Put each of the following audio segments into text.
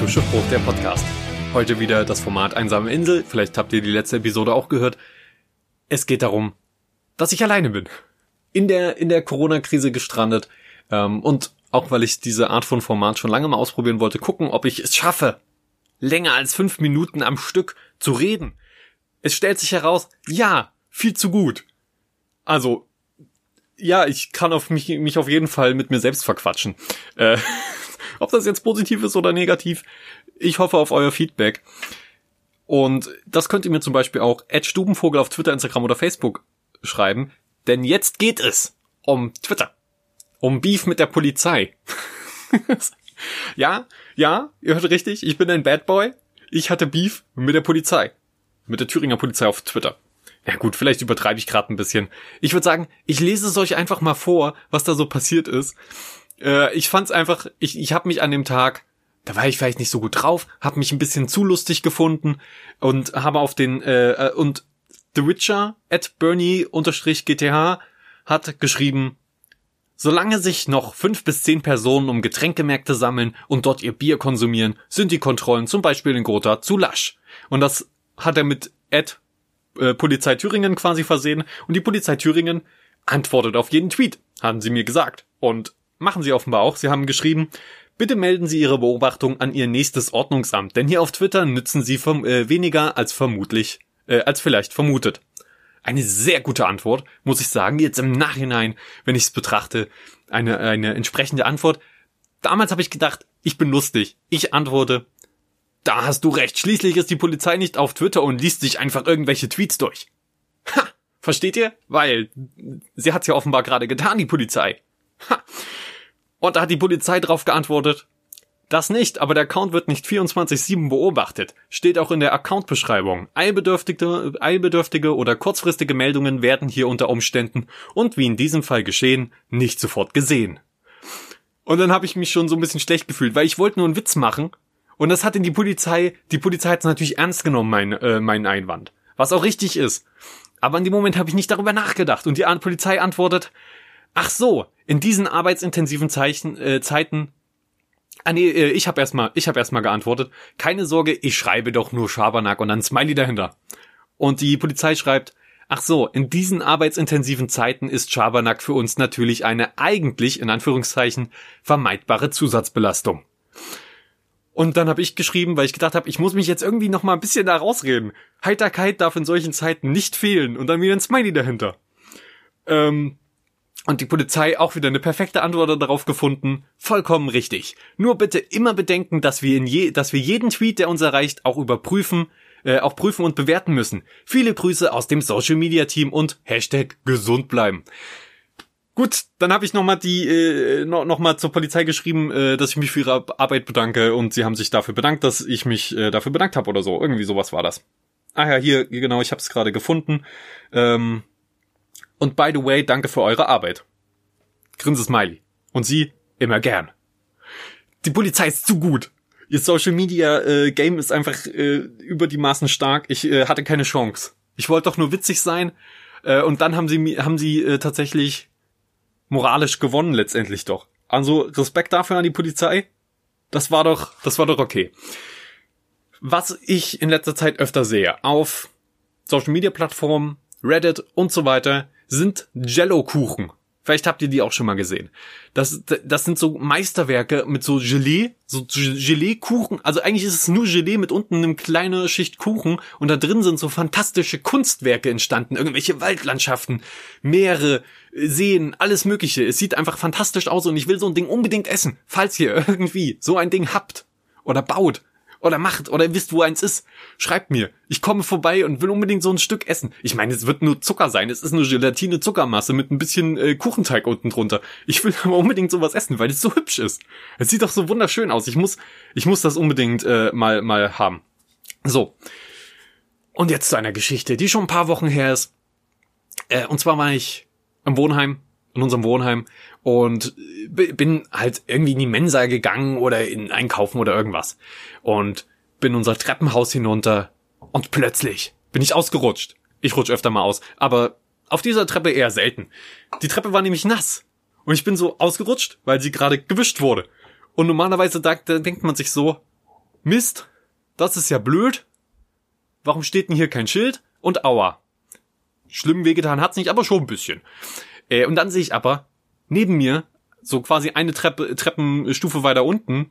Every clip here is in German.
Zu Schiffbruch, der Podcast. Heute wieder das Format Einsame Insel. Vielleicht habt ihr die letzte Episode auch gehört. Es geht darum, dass ich alleine bin. In der, in der Corona-Krise gestrandet. Ähm, und auch weil ich diese Art von Format schon lange mal ausprobieren wollte, gucken, ob ich es schaffe, länger als fünf Minuten am Stück zu reden. Es stellt sich heraus, ja, viel zu gut. Also, ja, ich kann auf mich, mich auf jeden Fall mit mir selbst verquatschen. Äh, ob das jetzt positiv ist oder negativ, ich hoffe auf euer Feedback. Und das könnt ihr mir zum Beispiel auch at Stubenvogel auf Twitter, Instagram oder Facebook schreiben. Denn jetzt geht es um Twitter. Um Beef mit der Polizei. ja, ja, ihr hört richtig, ich bin ein Bad Boy. Ich hatte Beef mit der Polizei. Mit der Thüringer Polizei auf Twitter. Ja gut, vielleicht übertreibe ich gerade ein bisschen. Ich würde sagen, ich lese es euch einfach mal vor, was da so passiert ist. Äh, ich fand's einfach, ich, ich habe mich an dem Tag, da war ich vielleicht nicht so gut drauf, habe mich ein bisschen zu lustig gefunden und habe auf den äh, äh und The Witcher at Bernie-GTH hat geschrieben, Solange sich noch fünf bis zehn Personen um Getränkemärkte sammeln und dort ihr Bier konsumieren, sind die Kontrollen zum Beispiel in Gotha zu lasch. Und das hat er mit Ad äh, Polizei Thüringen quasi versehen und die Polizei Thüringen antwortet auf jeden Tweet, haben sie mir gesagt. Und machen sie offenbar auch. Sie haben geschrieben, bitte melden Sie Ihre Beobachtung an Ihr nächstes Ordnungsamt, denn hier auf Twitter nützen Sie vom, äh, weniger als vermutlich, äh, als vielleicht vermutet. Eine sehr gute Antwort, muss ich sagen, jetzt im Nachhinein, wenn ich es betrachte, eine, eine entsprechende Antwort. Damals habe ich gedacht, ich bin lustig. Ich antworte, da hast du recht. Schließlich ist die Polizei nicht auf Twitter und liest sich einfach irgendwelche Tweets durch. Ha! Versteht ihr? Weil sie hat's ja offenbar gerade getan, die Polizei. Und da hat die Polizei drauf geantwortet. Das nicht, aber der Account wird nicht 24-7 beobachtet. Steht auch in der Account-Beschreibung. Eilbedürftige, eilbedürftige oder kurzfristige Meldungen werden hier unter Umständen und wie in diesem Fall geschehen, nicht sofort gesehen. Und dann habe ich mich schon so ein bisschen schlecht gefühlt, weil ich wollte nur einen Witz machen und das hat in die Polizei, die Polizei hat es natürlich ernst genommen, mein, äh, meinen Einwand. Was auch richtig ist. Aber in dem Moment habe ich nicht darüber nachgedacht. Und die Polizei antwortet, ach so, in diesen arbeitsintensiven Zeichen, äh, Zeiten Ah nee, äh, ich habe erstmal, ich habe erstmal geantwortet. Keine Sorge, ich schreibe doch nur Schabernack und dann Smiley dahinter. Und die Polizei schreibt, ach so, in diesen arbeitsintensiven Zeiten ist Schabernack für uns natürlich eine eigentlich in Anführungszeichen vermeidbare Zusatzbelastung. Und dann habe ich geschrieben, weil ich gedacht habe, ich muss mich jetzt irgendwie noch mal ein bisschen da rausreden. Heiterkeit darf in solchen Zeiten nicht fehlen und dann wieder ein Smiley dahinter. Ähm, und die Polizei auch wieder eine perfekte Antwort darauf gefunden. Vollkommen richtig. Nur bitte immer bedenken, dass wir in je, dass wir jeden Tweet, der uns erreicht, auch überprüfen, äh, auch prüfen und bewerten müssen. Viele Grüße aus dem Social Media Team und Hashtag gesund bleiben. Gut, dann habe ich nochmal die äh, noch, noch mal zur Polizei geschrieben, äh, dass ich mich für ihre Arbeit bedanke und sie haben sich dafür bedankt, dass ich mich äh, dafür bedankt habe oder so. Irgendwie sowas war das. Ah ja, hier genau, ich habe es gerade gefunden. Ähm, und by the way, danke für eure Arbeit. Grinse Smiley. Und sie immer gern. Die Polizei ist zu gut. Ihr Social Media äh, Game ist einfach äh, über die Maßen stark. Ich äh, hatte keine Chance. Ich wollte doch nur witzig sein. Äh, und dann haben sie haben sie äh, tatsächlich moralisch gewonnen letztendlich doch. Also Respekt dafür an die Polizei. Das war doch, das war doch okay. Was ich in letzter Zeit öfter sehe auf Social Media Plattformen, Reddit und so weiter, sind Jello-Kuchen. Vielleicht habt ihr die auch schon mal gesehen. Das, das sind so Meisterwerke mit so Gelee, so Gelee-Kuchen. Also eigentlich ist es nur Gelee mit unten einem kleinen Schicht Kuchen und da drin sind so fantastische Kunstwerke entstanden. Irgendwelche Waldlandschaften, Meere, Seen, alles mögliche. Es sieht einfach fantastisch aus und ich will so ein Ding unbedingt essen. Falls ihr irgendwie so ein Ding habt oder baut, oder macht oder ihr wisst, wo eins ist, schreibt mir. Ich komme vorbei und will unbedingt so ein Stück essen. Ich meine, es wird nur Zucker sein. Es ist nur Gelatine Zuckermasse mit ein bisschen äh, Kuchenteig unten drunter. Ich will aber unbedingt sowas essen, weil es so hübsch ist. Es sieht doch so wunderschön aus. Ich muss ich muss das unbedingt äh, mal mal haben. So. Und jetzt zu einer Geschichte, die schon ein paar Wochen her ist. Äh, und zwar war ich im Wohnheim in unserem Wohnheim und bin halt irgendwie in die Mensa gegangen oder in Einkaufen oder irgendwas und bin unser Treppenhaus hinunter und plötzlich bin ich ausgerutscht. Ich rutsch öfter mal aus, aber auf dieser Treppe eher selten. Die Treppe war nämlich nass und ich bin so ausgerutscht, weil sie gerade gewischt wurde. Und normalerweise da, da denkt man sich so, Mist, das ist ja blöd. Warum steht denn hier kein Schild? Und aua. Schlimm wehgetan hat's nicht, aber schon ein bisschen. Äh, und dann sehe ich aber neben mir, so quasi eine Treppe, Treppenstufe weiter unten,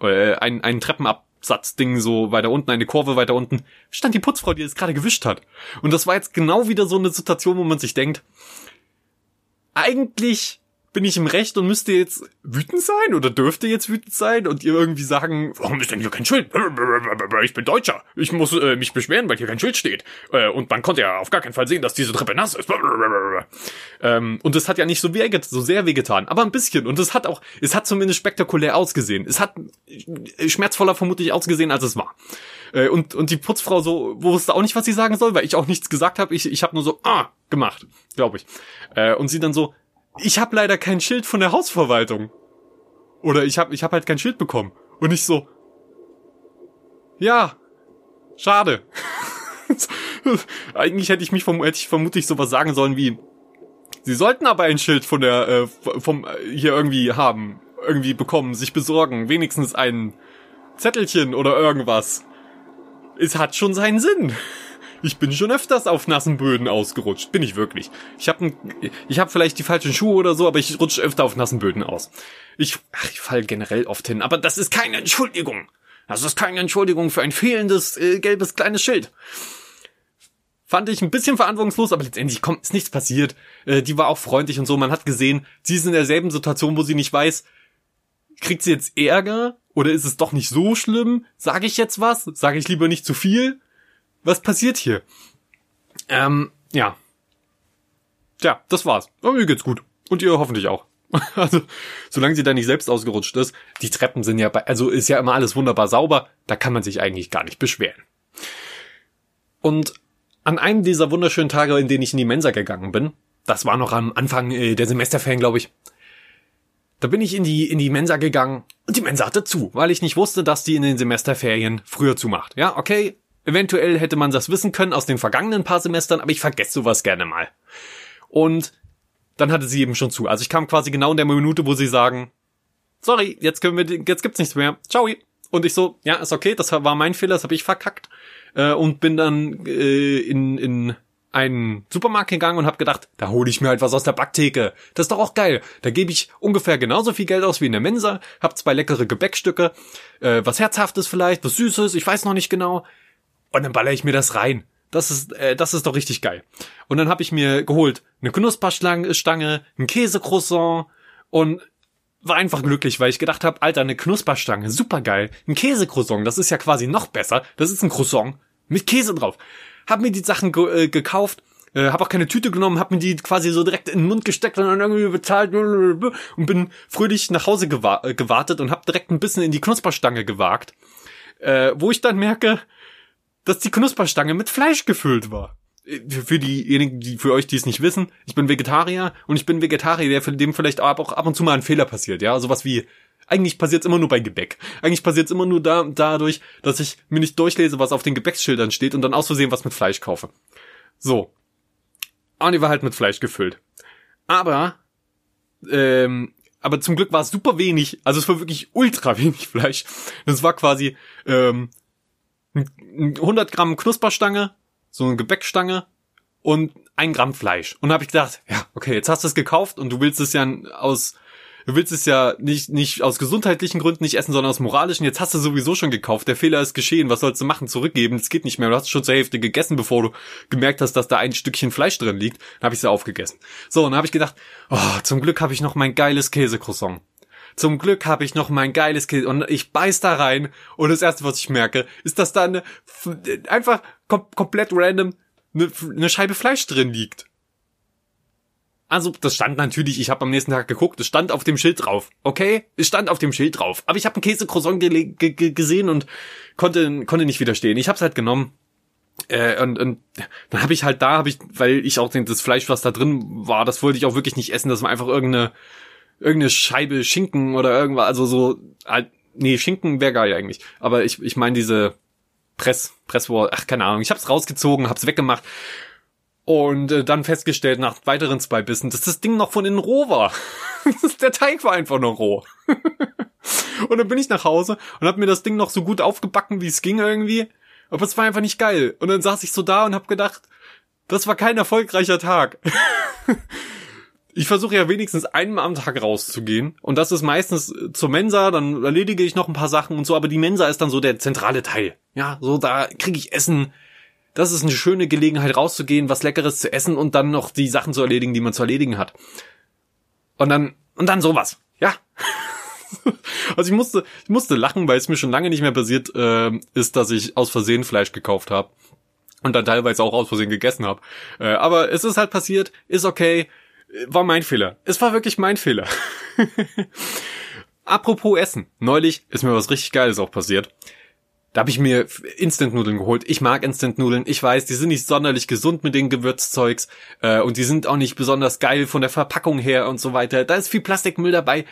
äh, ein, ein Treppenabsatzding so weiter unten, eine Kurve weiter unten, stand die Putzfrau, die es gerade gewischt hat. Und das war jetzt genau wieder so eine Situation, wo man sich denkt, eigentlich bin ich im Recht und müsste jetzt wütend sein oder dürfte jetzt wütend sein und ihr irgendwie sagen, warum ist denn hier kein Schild? Ich bin Deutscher. Ich muss äh, mich beschweren, weil hier kein Schild steht. Äh, und man konnte ja auf gar keinen Fall sehen, dass diese Treppe nass ist. Ähm, und es hat ja nicht so, weh, so sehr wehgetan, aber ein bisschen. Und es hat auch, es hat zumindest spektakulär ausgesehen. Es hat schmerzvoller vermutlich ausgesehen, als es war. Äh, und, und die Putzfrau so wusste auch nicht, was sie sagen soll, weil ich auch nichts gesagt habe. Ich, ich habe nur so, ah, gemacht, glaube ich. Äh, und sie dann so, ich habe leider kein Schild von der Hausverwaltung. Oder ich habe ich hab halt kein Schild bekommen. Und ich so, ja, schade. Eigentlich hätte ich mich vom, hätte ich vermutlich sowas sagen sollen wie, Sie sollten aber ein Schild von der, äh, vom, äh, hier irgendwie haben, irgendwie bekommen, sich besorgen, wenigstens ein Zettelchen oder irgendwas. Es hat schon seinen Sinn. Ich bin schon öfters auf nassen Böden ausgerutscht. Bin ich wirklich. Ich habe ich hab vielleicht die falschen Schuhe oder so, aber ich rutsche öfter auf nassen Böden aus. Ich, ach, ich fall generell oft hin, aber das ist keine Entschuldigung. Das ist keine Entschuldigung für ein fehlendes äh, gelbes kleines Schild. Fand ich ein bisschen verantwortungslos, aber letztendlich kommt, ist nichts passiert. Äh, die war auch freundlich und so. Man hat gesehen, sie ist in derselben Situation, wo sie nicht weiß, kriegt sie jetzt Ärger oder ist es doch nicht so schlimm? Sage ich jetzt was? Sage ich lieber nicht zu viel? Was passiert hier? Ähm, ja. Tja, das war's. Aber mir geht's gut. Und ihr hoffentlich auch. Also, solange sie da nicht selbst ausgerutscht ist, die Treppen sind ja bei, also ist ja immer alles wunderbar sauber, da kann man sich eigentlich gar nicht beschweren. Und an einem dieser wunderschönen Tage, in denen ich in die Mensa gegangen bin, das war noch am Anfang äh, der Semesterferien, glaube ich, da bin ich in die, in die Mensa gegangen und die Mensa hatte zu, weil ich nicht wusste, dass die in den Semesterferien früher zumacht. Ja, okay, Eventuell hätte man das wissen können aus den vergangenen paar Semestern, aber ich vergesse sowas gerne mal. Und dann hatte sie eben schon zu. Also ich kam quasi genau in der Minute, wo sie sagen, sorry, jetzt können wir, jetzt gibt's nichts mehr. Ciao. Und ich so, ja, ist okay, das war mein Fehler, das habe ich verkackt. Äh, und bin dann äh, in, in einen Supermarkt gegangen und habe gedacht, da hole ich mir halt was aus der Backtheke. Das ist doch auch geil. Da gebe ich ungefähr genauso viel Geld aus wie in der Mensa, hab zwei leckere Gebäckstücke, äh, was herzhaftes vielleicht, was süßes, ich weiß noch nicht genau. Und dann baller ich mir das rein. Das ist, äh, das ist doch richtig geil. Und dann habe ich mir geholt eine Knusperstange, ein Käsecroissant und war einfach glücklich, weil ich gedacht habe, Alter, eine Knusperstange, super geil. Ein Käsecroissant, das ist ja quasi noch besser. Das ist ein Croissant mit Käse drauf. Hab mir die Sachen ge äh, gekauft, äh, hab auch keine Tüte genommen, hab mir die quasi so direkt in den Mund gesteckt und dann irgendwie bezahlt und bin fröhlich nach Hause gewa äh, gewartet und hab direkt ein bisschen in die Knusperstange gewagt. Äh, wo ich dann merke, dass die Knusperstange mit Fleisch gefüllt war. Für diejenigen, die für euch, die es nicht wissen, ich bin Vegetarier und ich bin Vegetarier, der für dem vielleicht auch ab und zu mal ein Fehler passiert, ja, sowas wie eigentlich passiert es immer nur bei Gebäck. Eigentlich passiert es immer nur da, dadurch, dass ich mir nicht durchlese, was auf den Gebäcksschildern steht und dann aus Versehen was mit Fleisch kaufe. So. Und die war halt mit Fleisch gefüllt. Aber, ähm, aber zum Glück war es super wenig, also es war wirklich ultra wenig Fleisch. Das war quasi ähm, 100 Gramm Knusperstange, so eine Gebäckstange und ein Gramm Fleisch. Und da habe ich gedacht, ja, okay, jetzt hast du es gekauft und du willst es ja aus, du willst es ja nicht, nicht aus gesundheitlichen Gründen nicht essen, sondern aus moralischen. Jetzt hast du sowieso schon gekauft. Der Fehler ist geschehen. Was sollst du machen? Zurückgeben. Das geht nicht mehr. Du hast schon zur Hälfte gegessen, bevor du gemerkt hast, dass da ein Stückchen Fleisch drin liegt. Dann habe ich sie aufgegessen. So, und dann habe ich gedacht, oh, zum Glück habe ich noch mein geiles Käsecroissant. Zum Glück habe ich noch mein geiles Kind und ich beiß da rein und das erste, was ich merke, ist, dass da eine, einfach kom komplett random eine, eine Scheibe Fleisch drin liegt. Also, das stand natürlich, ich habe am nächsten Tag geguckt, es stand auf dem Schild drauf. Okay, es stand auf dem Schild drauf. Aber ich habe einen Käsecroissant gesehen und konnte, konnte nicht widerstehen. Ich habe es halt genommen. Äh, und, und dann habe ich halt da, habe ich, weil ich auch das Fleisch, was da drin war, das wollte ich auch wirklich nicht essen. Das war einfach irgendeine irgendeine Scheibe Schinken oder irgendwas, also so, halt, nee, Schinken wäre geil eigentlich. Aber ich, ich meine diese Press, Presswort, ach, keine Ahnung. Ich hab's rausgezogen, hab's weggemacht und äh, dann festgestellt nach weiteren zwei Bissen, dass das Ding noch von innen roh war. Der Teig war einfach noch roh. Und dann bin ich nach Hause und hab mir das Ding noch so gut aufgebacken, wie es ging irgendwie. Aber es war einfach nicht geil. Und dann saß ich so da und hab gedacht, das war kein erfolgreicher Tag. ich versuche ja wenigstens einmal am Tag rauszugehen. Und das ist meistens zur Mensa, dann erledige ich noch ein paar Sachen und so, aber die Mensa ist dann so der zentrale Teil. Ja, so da kriege ich Essen. Das ist eine schöne Gelegenheit rauszugehen, was Leckeres zu essen und dann noch die Sachen zu erledigen, die man zu erledigen hat. Und dann, und dann sowas. Ja. also ich musste, ich musste lachen, weil es mir schon lange nicht mehr passiert äh, ist, dass ich aus Versehen Fleisch gekauft habe und dann teilweise auch aus Versehen gegessen habe. Äh, aber es ist halt passiert, ist okay, war mein Fehler. Es war wirklich mein Fehler. Apropos Essen. Neulich ist mir was richtig Geiles auch passiert. Da habe ich mir Instant-Nudeln geholt. Ich mag Instant-Nudeln. Ich weiß, die sind nicht sonderlich gesund mit den Gewürzzeugs äh, und die sind auch nicht besonders geil von der Verpackung her und so weiter. Da ist viel Plastikmüll dabei.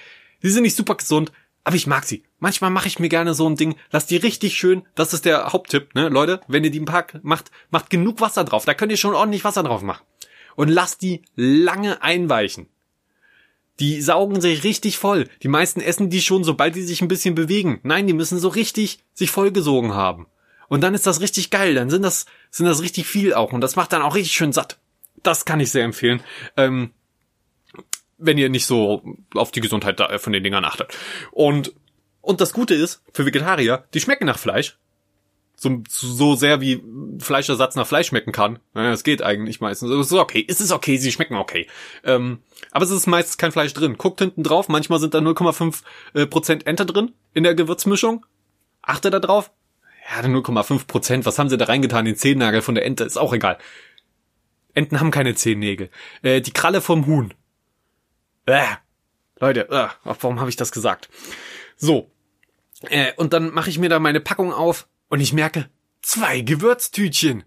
Die sind nicht super gesund, aber ich mag sie. Manchmal mache ich mir gerne so ein Ding, lass die richtig schön, das ist der Haupttipp, ne, Leute, wenn ihr die im Park macht, macht genug Wasser drauf, da könnt ihr schon ordentlich Wasser drauf machen. Und lasst die lange einweichen. Die saugen sich richtig voll. Die meisten essen die schon, sobald die sich ein bisschen bewegen. Nein, die müssen so richtig sich vollgesogen haben. Und dann ist das richtig geil. Dann sind das, sind das richtig viel auch. Und das macht dann auch richtig schön satt. Das kann ich sehr empfehlen. Ähm, wenn ihr nicht so auf die Gesundheit von den Dingern achtet. Und, und das Gute ist, für Vegetarier, die schmecken nach Fleisch. So, so sehr wie Fleischersatz nach Fleisch schmecken kann. Ja, es geht eigentlich meistens. Es ist okay. Es ist okay, sie schmecken okay. Ähm, aber es ist meistens kein Fleisch drin. Guckt hinten drauf, manchmal sind da 0,5% äh, Prozent Ente drin in der Gewürzmischung. Achtet da drauf. Ja, 0,5 Prozent. Was haben sie da reingetan? Den Zehennagel von der Ente. Ist auch egal. Enten haben keine Zehennägel. Äh, die Kralle vom Huhn. Äh, Leute, äh, warum habe ich das gesagt? So. Äh, und dann mache ich mir da meine Packung auf und ich merke, zwei Gewürztütchen.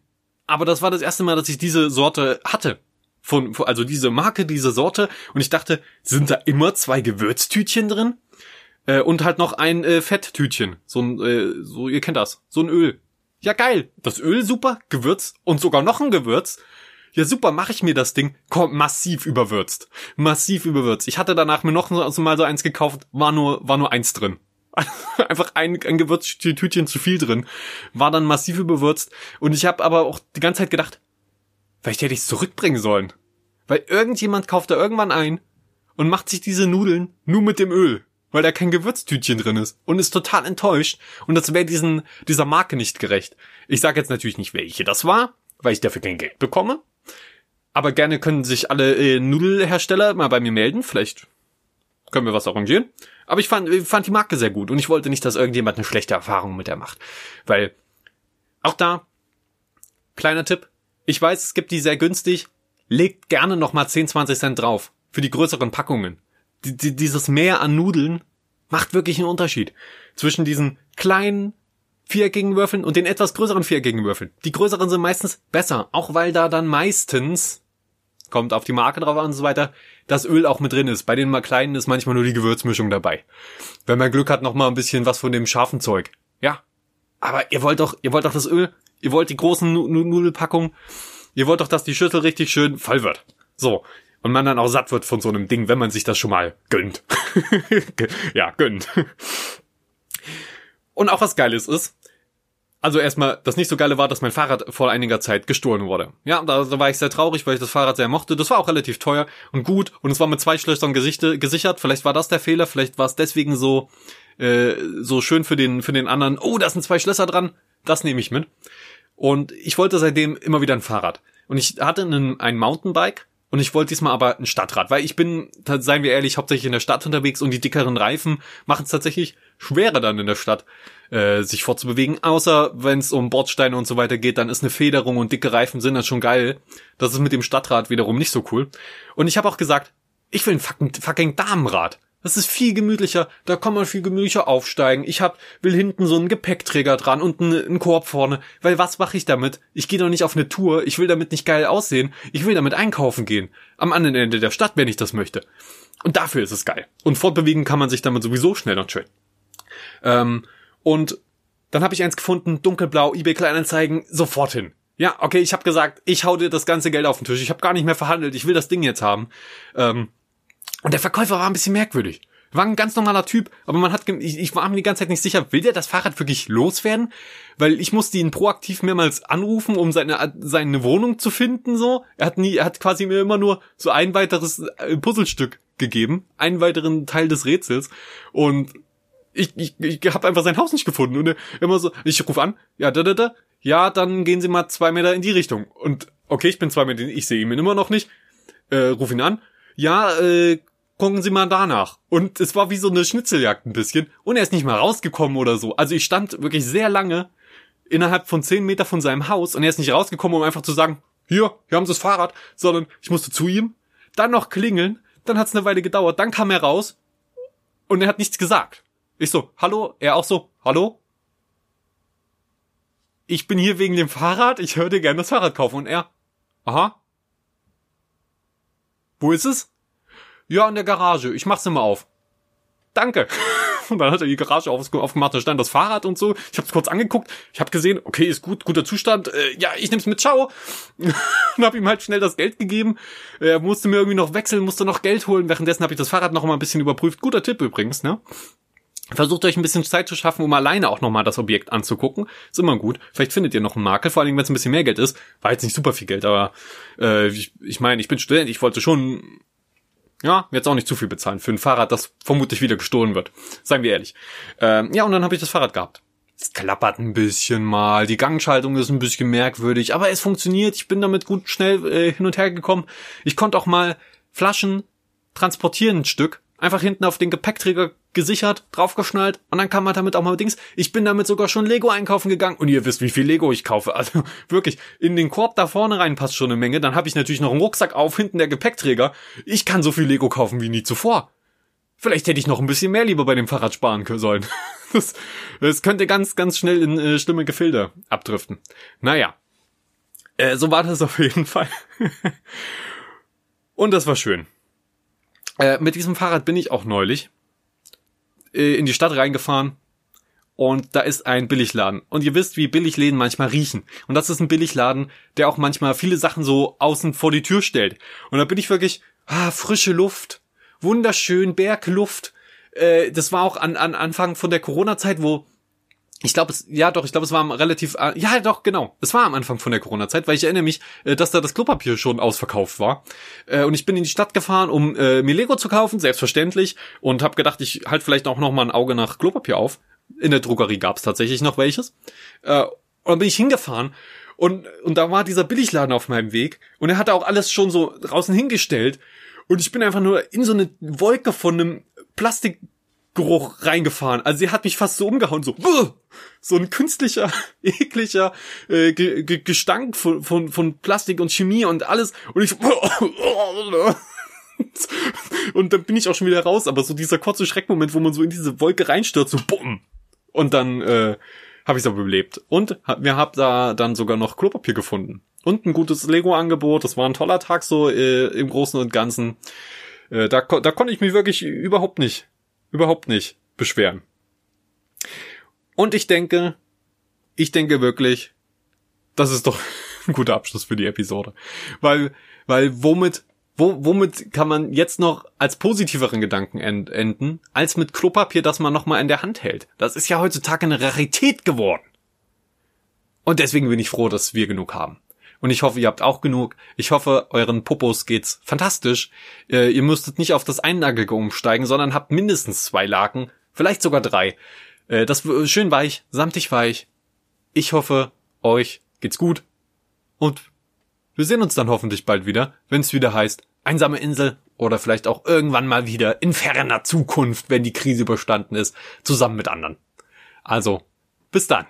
Aber das war das erste Mal, dass ich diese Sorte hatte. Von, also diese Marke, diese Sorte. Und ich dachte, sind da immer zwei Gewürztütchen drin? Äh, und halt noch ein äh, Fetttütchen. So ein, äh, so, ihr kennt das. So ein Öl. Ja, geil. Das Öl super, Gewürz und sogar noch ein Gewürz ja super, mache ich mir das Ding, kommt massiv überwürzt. Massiv überwürzt. Ich hatte danach mir noch mal so eins gekauft, war nur, war nur eins drin. Einfach ein, ein Gewürztütchen zu viel drin. War dann massiv überwürzt. Und ich habe aber auch die ganze Zeit gedacht, vielleicht hätte ich es zurückbringen sollen. Weil irgendjemand kauft da irgendwann ein und macht sich diese Nudeln nur mit dem Öl. Weil da kein Gewürztütchen drin ist. Und ist total enttäuscht. Und das wäre diesen, dieser Marke nicht gerecht. Ich sage jetzt natürlich nicht, welche das war, weil ich dafür kein Geld bekomme. Aber gerne können sich alle äh, Nudelhersteller mal bei mir melden. Vielleicht können wir was arrangieren. Aber ich fand, ich fand die Marke sehr gut und ich wollte nicht, dass irgendjemand eine schlechte Erfahrung mit der macht. Weil auch da, kleiner Tipp, ich weiß, es gibt die sehr günstig, legt gerne nochmal 10, 20 Cent drauf. Für die größeren Packungen. Die, die, dieses Mehr an Nudeln macht wirklich einen Unterschied. Zwischen diesen kleinen viereckigen Würfeln und den etwas größeren viereckigen Würfeln. Die größeren sind meistens besser, auch weil da dann meistens, kommt auf die Marke drauf an und so weiter, das Öl auch mit drin ist. Bei den mal kleinen ist manchmal nur die Gewürzmischung dabei. Wenn man Glück hat, noch mal ein bisschen was von dem scharfen Zeug. Ja. Aber ihr wollt doch, ihr wollt doch das Öl, ihr wollt die großen Nudelpackungen, ihr wollt doch, dass die Schüssel richtig schön voll wird. So. Und man dann auch satt wird von so einem Ding, wenn man sich das schon mal gönnt. ja, gönnt. Und auch was Geiles ist, also erstmal, das nicht so geile war, dass mein Fahrrad vor einiger Zeit gestohlen wurde. Ja, da, da war ich sehr traurig, weil ich das Fahrrad sehr mochte. Das war auch relativ teuer und gut und es war mit zwei Schlössern Gesichte, gesichert. Vielleicht war das der Fehler, vielleicht war es deswegen so äh, so schön für den für den anderen. Oh, da sind zwei Schlösser dran. Das nehme ich mit. Und ich wollte seitdem immer wieder ein Fahrrad. Und ich hatte einen, ein Mountainbike und ich wollte diesmal aber ein Stadtrad, weil ich bin, seien wir ehrlich, hauptsächlich in der Stadt unterwegs und die dickeren Reifen machen es tatsächlich schwerer dann in der Stadt, äh, sich fortzubewegen. Außer wenn es um Bordsteine und so weiter geht, dann ist eine Federung und dicke Reifen sind dann schon geil. Das ist mit dem Stadtrad wiederum nicht so cool. Und ich habe auch gesagt, ich will ein fucking, fucking Damenrad. Das ist viel gemütlicher, da kann man viel gemütlicher aufsteigen. Ich hab, will hinten so einen Gepäckträger dran und einen, einen Korb vorne. Weil was mache ich damit? Ich gehe doch nicht auf eine Tour, ich will damit nicht geil aussehen, ich will damit einkaufen gehen. Am anderen Ende der Stadt, wenn ich das möchte. Und dafür ist es geil. Und fortbewegen kann man sich damit sowieso schnell und schön. Ähm, und dann habe ich eins gefunden, dunkelblau, eBay Kleinanzeigen, sofort hin. Ja, okay, ich habe gesagt, ich hau dir das ganze Geld auf den Tisch. Ich habe gar nicht mehr verhandelt, ich will das Ding jetzt haben. Ähm, und der Verkäufer war ein bisschen merkwürdig. War ein ganz normaler Typ, aber man hat, ich, ich war mir die ganze Zeit nicht sicher, will der das Fahrrad wirklich loswerden? Weil ich musste ihn proaktiv mehrmals anrufen, um seine, seine Wohnung zu finden, so. Er hat nie, er hat quasi mir immer nur so ein weiteres äh, Puzzlestück gegeben, einen weiteren Teil des Rätsels und ich, ich, ich habe einfach sein Haus nicht gefunden und immer so, ich rufe an, ja, da, da, da, ja, dann gehen Sie mal zwei Meter in die Richtung und okay, ich bin zwei Meter, ich sehe ihn immer noch nicht, äh, ruf ihn an, ja, äh, gucken Sie mal danach. Und es war wie so eine Schnitzeljagd ein bisschen. Und er ist nicht mal rausgekommen oder so. Also ich stand wirklich sehr lange innerhalb von zehn Meter von seinem Haus und er ist nicht rausgekommen, um einfach zu sagen, hier, hier haben Sie das Fahrrad, sondern ich musste zu ihm, dann noch klingeln, dann hat es eine Weile gedauert, dann kam er raus und er hat nichts gesagt. Ich so, hallo, er auch so, hallo? Ich bin hier wegen dem Fahrrad, ich würde gerne das Fahrrad kaufen und er, aha. Wo ist es? Ja, in der Garage. Ich mach's immer auf. Danke. Und dann hat er die Garage aufgemacht, da stand das Fahrrad und so. Ich hab's kurz angeguckt. Ich hab gesehen, okay, ist gut, guter Zustand. Äh, ja, ich nehm's mit, ciao. und hab ihm halt schnell das Geld gegeben. Er musste mir irgendwie noch wechseln, musste noch Geld holen. Währenddessen habe ich das Fahrrad noch mal ein bisschen überprüft. Guter Tipp übrigens, ne? Versucht euch ein bisschen Zeit zu schaffen, um alleine auch nochmal das Objekt anzugucken. Ist immer gut. Vielleicht findet ihr noch einen Makel, vor allem wenn es ein bisschen mehr Geld ist. War jetzt nicht super viel Geld, aber äh, ich, ich meine, ich bin Student, ich wollte schon ja, jetzt auch nicht zu viel bezahlen für ein Fahrrad, das vermutlich wieder gestohlen wird. Seien wir ehrlich. Ähm, ja, und dann habe ich das Fahrrad gehabt. Es klappert ein bisschen mal, die Gangschaltung ist ein bisschen merkwürdig, aber es funktioniert. Ich bin damit gut schnell äh, hin und her gekommen. Ich konnte auch mal Flaschen transportieren ein Stück einfach hinten auf den Gepäckträger gesichert, draufgeschnallt und dann kann man damit auch mal Dings. Ich bin damit sogar schon Lego einkaufen gegangen und ihr wisst, wie viel Lego ich kaufe. Also wirklich, in den Korb da vorne rein passt schon eine Menge. Dann habe ich natürlich noch einen Rucksack auf, hinten der Gepäckträger. Ich kann so viel Lego kaufen wie nie zuvor. Vielleicht hätte ich noch ein bisschen mehr lieber bei dem Fahrrad sparen sollen. Das, das könnte ganz, ganz schnell in äh, schlimme Gefilde abdriften. Naja, äh, so war das auf jeden Fall. und das war schön. Äh, mit diesem Fahrrad bin ich auch neulich äh, in die Stadt reingefahren und da ist ein Billigladen. Und ihr wisst, wie Billigläden manchmal riechen. Und das ist ein Billigladen, der auch manchmal viele Sachen so außen vor die Tür stellt. Und da bin ich wirklich, ah, frische Luft, wunderschön, Bergluft. Äh, das war auch an, an Anfang von der Corona-Zeit, wo ich glaube, es, ja doch, ich glaube, es war relativ, äh, ja doch, genau. Es war am Anfang von der Corona-Zeit, weil ich erinnere mich, äh, dass da das Klopapier schon ausverkauft war. Äh, und ich bin in die Stadt gefahren, um mir Lego zu kaufen, selbstverständlich. Und habe gedacht, ich halt vielleicht auch noch mal ein Auge nach Klopapier auf. In der Drogerie gab es tatsächlich noch welches. Und dann bin ich hingefahren und, und da war dieser Billigladen auf meinem Weg. Und er hatte auch alles schon so draußen hingestellt. Und ich bin einfach nur in so eine Wolke von einem Plastik Geruch reingefahren. Also sie hat mich fast so umgehauen, so so ein künstlicher, ekliger äh, Ge Ge Gestank von, von, von Plastik und Chemie und alles. Und ich und dann bin ich auch schon wieder raus. Aber so dieser kurze Schreckmoment, wo man so in diese Wolke reinstürzt, so bumm. Und dann äh, habe ich es aber überlebt. Und wir haben da dann sogar noch Klopapier gefunden. Und ein gutes Lego-Angebot. Das war ein toller Tag so äh, im Großen und Ganzen. Äh, da, da konnte ich mich wirklich überhaupt nicht überhaupt nicht beschweren. Und ich denke, ich denke wirklich, das ist doch ein guter Abschluss für die Episode. Weil, weil womit, wo, womit kann man jetzt noch als positiveren Gedanken enden, als mit Klopapier, das man nochmal in der Hand hält? Das ist ja heutzutage eine Rarität geworden. Und deswegen bin ich froh, dass wir genug haben. Und ich hoffe, ihr habt auch genug. Ich hoffe, euren Popos geht's fantastisch. Äh, ihr müsstet nicht auf das Einnagelige umsteigen, sondern habt mindestens zwei Laken, vielleicht sogar drei. Äh, das schön weich, samtig weich. Ich hoffe, euch geht's gut. Und wir sehen uns dann hoffentlich bald wieder, wenn es wieder heißt, einsame Insel oder vielleicht auch irgendwann mal wieder in ferner Zukunft, wenn die Krise überstanden ist, zusammen mit anderen. Also, bis dann.